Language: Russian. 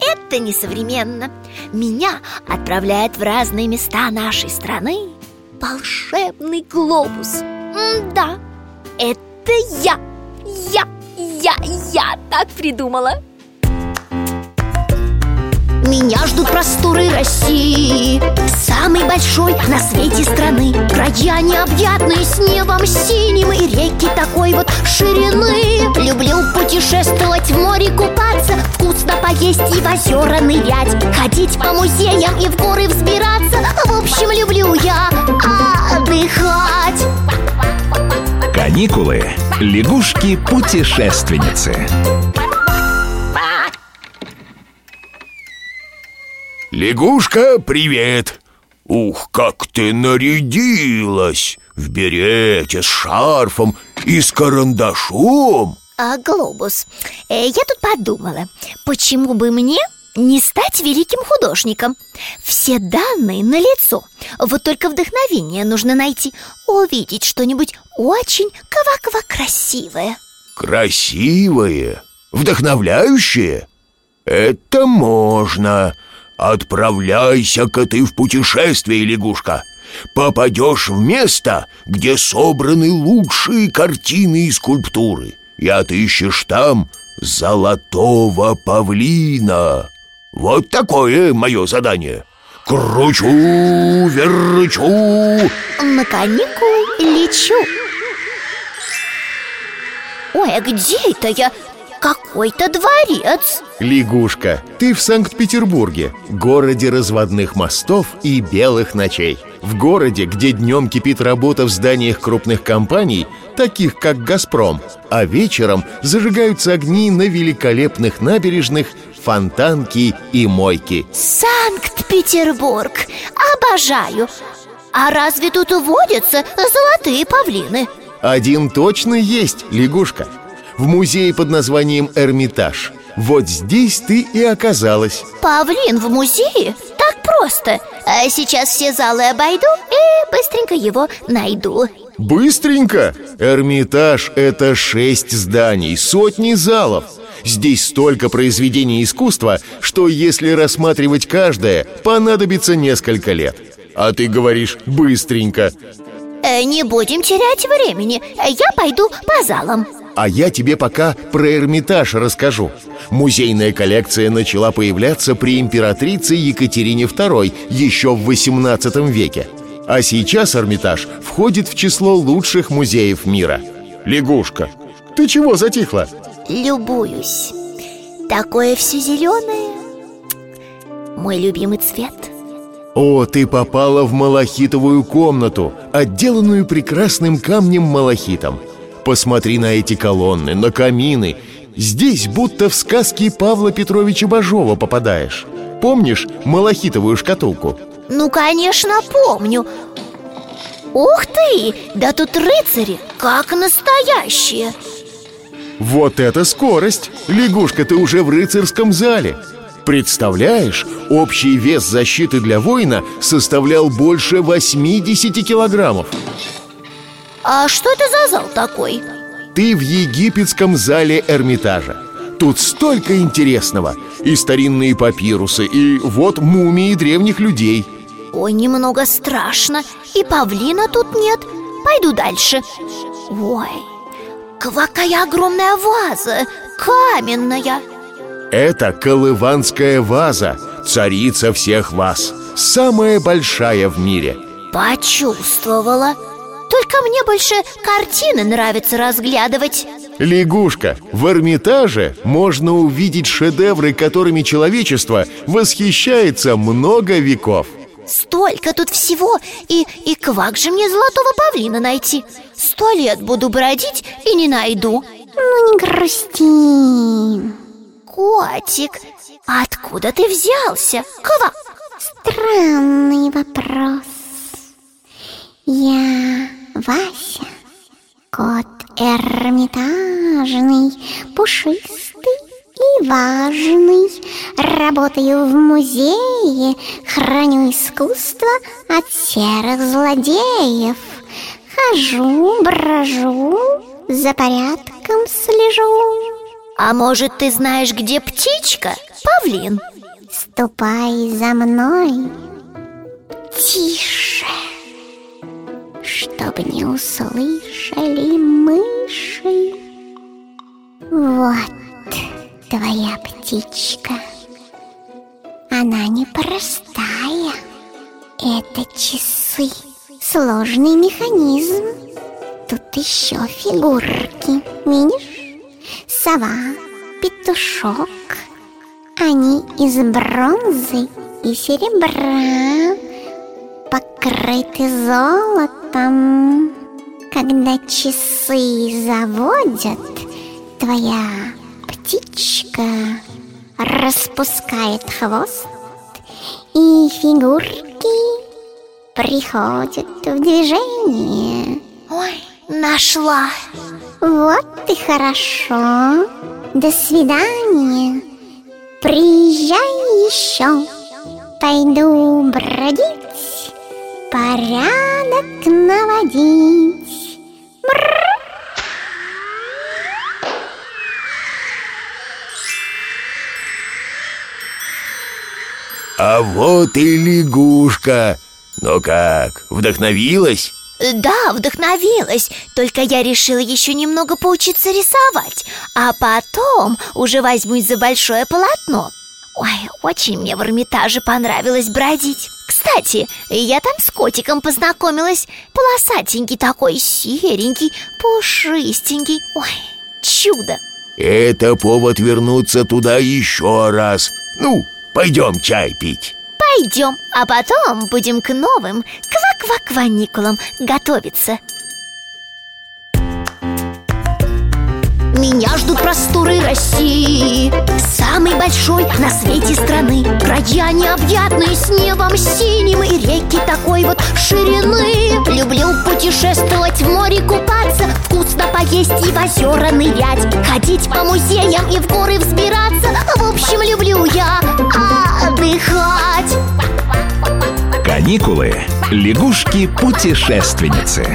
это несовременно. Меня отправляет в разные места нашей страны Волшебный глобус. М-да, это я Я, я, я так придумала. Меня ждут просторы России Самой большой на свете страны. Края необъятные с небом синим И реки такой вот ширины Люблю путешествовать, в море купаться Вкусно поесть и в озера нырять Ходить по музеям и в горы взбираться В общем, люблю я отдыхать Каникулы. Лягушки-путешественницы. Лягушка, привет! Ух, как ты нарядилась! В берете, с шарфом и с карандашом а, Глобус, э, я тут подумала Почему бы мне не стать великим художником? Все данные на лицо. Вот только вдохновение нужно найти Увидеть что-нибудь очень ква-ква красивое Красивое, вдохновляющее Это можно Отправляйся-ка ты в путешествие, лягушка. Попадешь в место, где собраны лучшие картины и скульптуры И отыщешь там золотого павлина Вот такое мое задание. Кручу, верчу. На каникулы лечу. Ой, а где это я? Какой-то дворец. Лягушка, ты в Санкт-Петербурге Городе разводных мостов и белых ночей. В городе, где днем кипит работа в зданиях крупных компаний Таких как «Газпром» А вечером зажигаются огни на великолепных набережных Фонтанки и мойки Санкт-Петербург! Обожаю! А разве тут водятся золотые павлины? Один точно есть, лягушка В музее под названием «Эрмитаж» Вот здесь ты и оказалась. Павлин в музее? Так просто. А Сейчас все залы обойду и быстренько его найду. Быстренько? Эрмитаж – это шесть зданий, сотни залов. Здесь столько произведений искусства, что если рассматривать каждое, понадобится несколько лет. А ты говоришь «быстренько» э, Не будем терять времени. Я пойду по залам А я тебе пока про Эрмитаж расскажу. Музейная коллекция начала появляться при императрице Екатерине II еще в XVIII веке. А сейчас Эрмитаж входит в число лучших музеев мира. Лягушка, ты чего затихла? Любуюсь. Такое все зеленое Мой любимый цвет. О, ты попала в малахитовую комнату, отделанную прекрасным камнем-малахитом Посмотри на эти колонны, на камины Здесь будто в сказки Павла Петровича Бажова попадаешь Помнишь малахитовую шкатулку? Ну, конечно, помню Ух ты! Да тут рыцари, как настоящие Вот это скорость! Лягушка, ты уже в рыцарском зале Представляешь, общий вес защиты для воина составлял больше 80 килограммов А что это за зал такой? Ты в египетском зале Эрмитажа. Тут столько интересного. И старинные папирусы, и вот мумии древних людей. Ой, немного страшно. И павлина тут нет. Пойду дальше. Ой, какая огромная ваза. Каменная. Это колыванская ваза Царица всех ваз. Самая большая в мире. Почувствовала Только мне больше картины нравится разглядывать. Лягушка, в Эрмитаже можно увидеть шедевры, которыми человечество восхищается много веков. Столько тут всего! И, и как же мне золотого павлина найти? Сто лет буду бродить и не найду. Ну не грусти. Котик, откуда ты взялся? Ква, странный вопрос. Я Вася, кот эрмитажный, пушистый и важный. Работаю в музее, храню искусство от серых злодеев. Хожу, брожу, за порядком слежу. А может, ты знаешь, где птичка, павлин? Ступай за мной. Тише Чтоб не услышали мыши. Вот твоя птичка. Она непростая Это часы Сложный механизм. Тут еще фигурки Видишь? Сова, петушок. Они из бронзы и серебра Покрыты золотом Когда часы заводят Твоя птичка распускает хвост И фигурки приходят в движение. Ой, нашла. Вот и хорошо. До свидания. Приезжай еще. Пойду бродить Порядок наводить Бррр. А вот и лягушка Ну как, вдохновилась? Да, вдохновилась Только я решила еще немного поучиться рисовать А потом уже возьмусь за большое полотно Ой, очень мне в Эрмитаже понравилось бродить. Кстати, я там с котиком познакомилась. Полосатенький такой, серенький, пушистенький. Ой, чудо. Это повод вернуться туда еще раз. Ну, пойдем чай пить. Пойдем, а потом будем к новым ква-ква-кваникулам готовиться Меня ждут просторы России Самой большой на свете страны. Края необъятные с небом синим И реки такой вот ширины. Люблю путешествовать, в море купаться Вкусно поесть и в озера нырять. Ходить по музеям и в горы взбираться. В общем, люблю я отдыхать. Каникулы. Лягушки-путешественницы.